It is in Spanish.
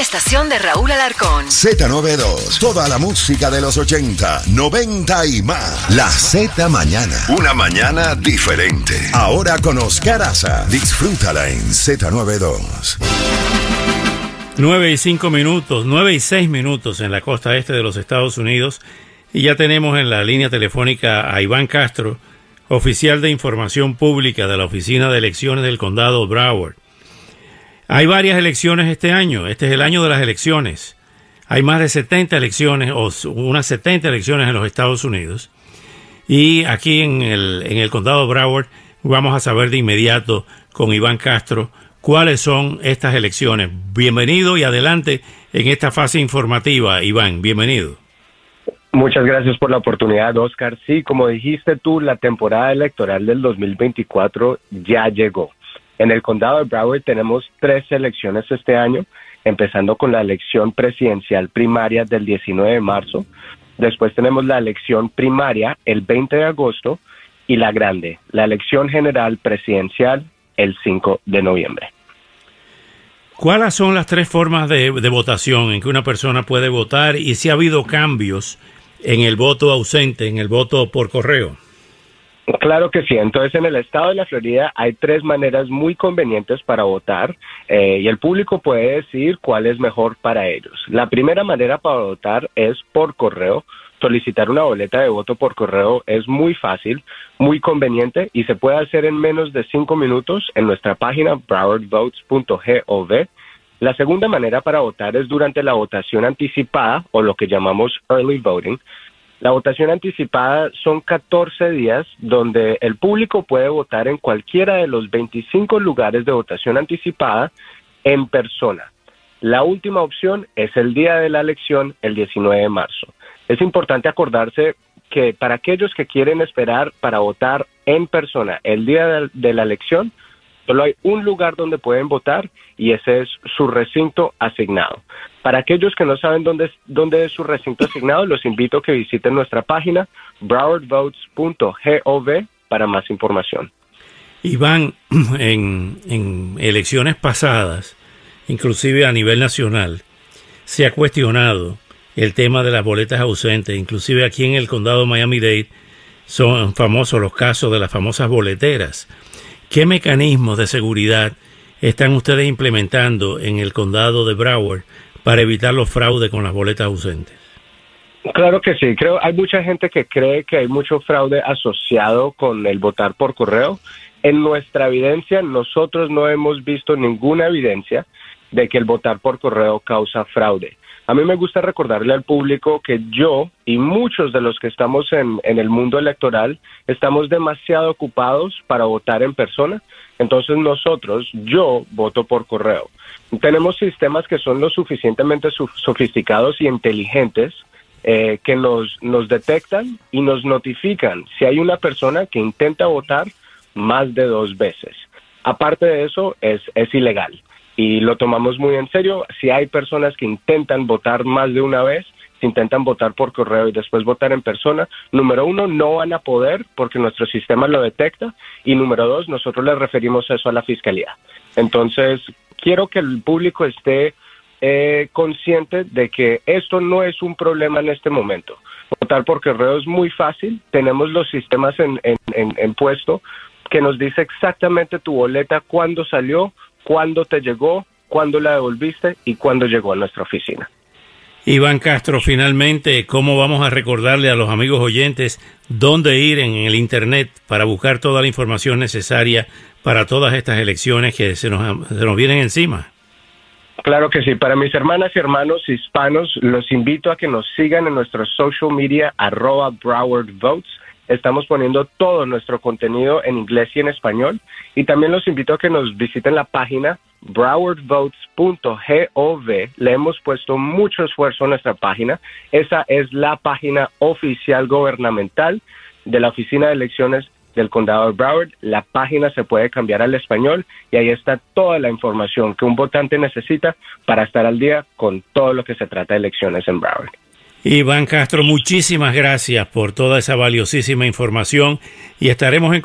Una estación de Raúl Alarcón. Z92, toda la música de los 80, 90 y más. La Z Mañana, una mañana diferente. Ahora con Oscar Aza, disfrútala en Z92. 9 y 5 minutos, 9 y 6 minutos en la costa este de los Estados Unidos y ya tenemos en la línea telefónica a Iván Castro, oficial de información pública de la Oficina de Elecciones del Condado Broward. Hay varias elecciones este año, este es el año de las elecciones. Hay más de 70 elecciones o unas 70 elecciones en los Estados Unidos. Y aquí en el, en el condado Broward vamos a saber de inmediato con Iván Castro cuáles son estas elecciones. Bienvenido y adelante en esta fase informativa, Iván. Bienvenido. Muchas gracias por la oportunidad, Oscar. Sí, como dijiste tú, la temporada electoral del 2024 ya llegó. En el condado de Broward tenemos tres elecciones este año, empezando con la elección presidencial primaria del 19 de marzo. Después tenemos la elección primaria el 20 de agosto y la grande, la elección general presidencial el 5 de noviembre. ¿Cuáles son las tres formas de, de, votación en que una persona puede votar y si ha habido cambios en el voto ausente, en el voto por correo? Claro que sí. Entonces, en el estado de la Florida hay tres maneras muy convenientes para votar eh, y el público puede decidir cuál es mejor para ellos. La primera manera para votar es por correo. Solicitar una boleta de voto por correo es muy fácil, muy conveniente y se puede hacer en menos de cinco minutos en nuestra página browardvotes.gov. La segunda manera para votar es durante la votación anticipada o lo que llamamos early voting. La votación anticipada son 14 días donde el público puede votar en cualquiera de los 25 lugares de votación anticipada en persona. La última opción es el día de la elección, el 19 de marzo. Es importante acordarse que para aquellos que quieren esperar para votar en persona el día de, la elección, Solo hay un lugar donde pueden votar y ese es su recinto asignado. Para aquellos que no saben dónde, dónde es su recinto asignado, los invito a que visiten nuestra página browardvotes.gov para más información. Iván, en, en elecciones pasadas, inclusive a nivel nacional, se ha cuestionado el tema de las boletas ausentes. Inclusive aquí en el condado de Miami-Dade son famosos los casos de las famosas boleteras ¿Qué mecanismos de seguridad están ustedes implementando en el condado de Broward para evitar los fraudes con las boletas ausentes? Claro que sí, creo hay mucha gente que cree que hay mucho fraude asociado con el votar por correo. En nuestra evidencia, nosotros no hemos visto ninguna evidencia de que el votar por correo causa fraude. A mí me gusta recordarle al público que yo y muchos de los que estamos en, el mundo electoral estamos demasiado ocupados para votar en persona. Entonces nosotros, yo voto por correo. Tenemos sistemas que son lo suficientemente sofisticados y inteligentes eh, que nos, nos detectan y nos notifican si hay una persona que intenta votar más de dos veces. Aparte de eso, es, es ilegal y lo tomamos muy en serio. Si hay personas que intentan votar más de una vez, intentan votar por correo y después votar en persona, número uno, no van a poder porque nuestro sistema lo detecta y número dos, nosotros le referimos eso a la fiscalía. Entonces, quiero que el público esté eh, consciente de que esto no es un problema en este momento. Votar por correo es muy fácil, tenemos los sistemas en, en, en puesto que nos dice exactamente tu boleta, cuándo salió, cuándo te llegó, cuándo la devolviste y cuándo llegó a nuestra oficina. Iván Castro, finalmente, ¿cómo vamos a recordarle a los amigos oyentes dónde ir en el Internet para buscar toda la información necesaria para todas estas elecciones que se nos, se nos vienen encima? Claro que sí. Para mis hermanas y hermanos hispanos, los invito a que nos sigan en nuestro social media arroba Broward Votes Estamos poniendo todo nuestro contenido en inglés y en español. Y también los invito a que nos visiten la página browardvotes.gov. Le hemos puesto mucho esfuerzo a nuestra página. Esa es la página oficial gubernamental de la Oficina de Elecciones del Condado de Broward. La página se puede cambiar al español y ahí está toda la información que un votante necesita para estar al día con todo lo que se trata de elecciones en Broward. Iván Castro, muchísimas gracias por toda esa valiosísima información y estaremos en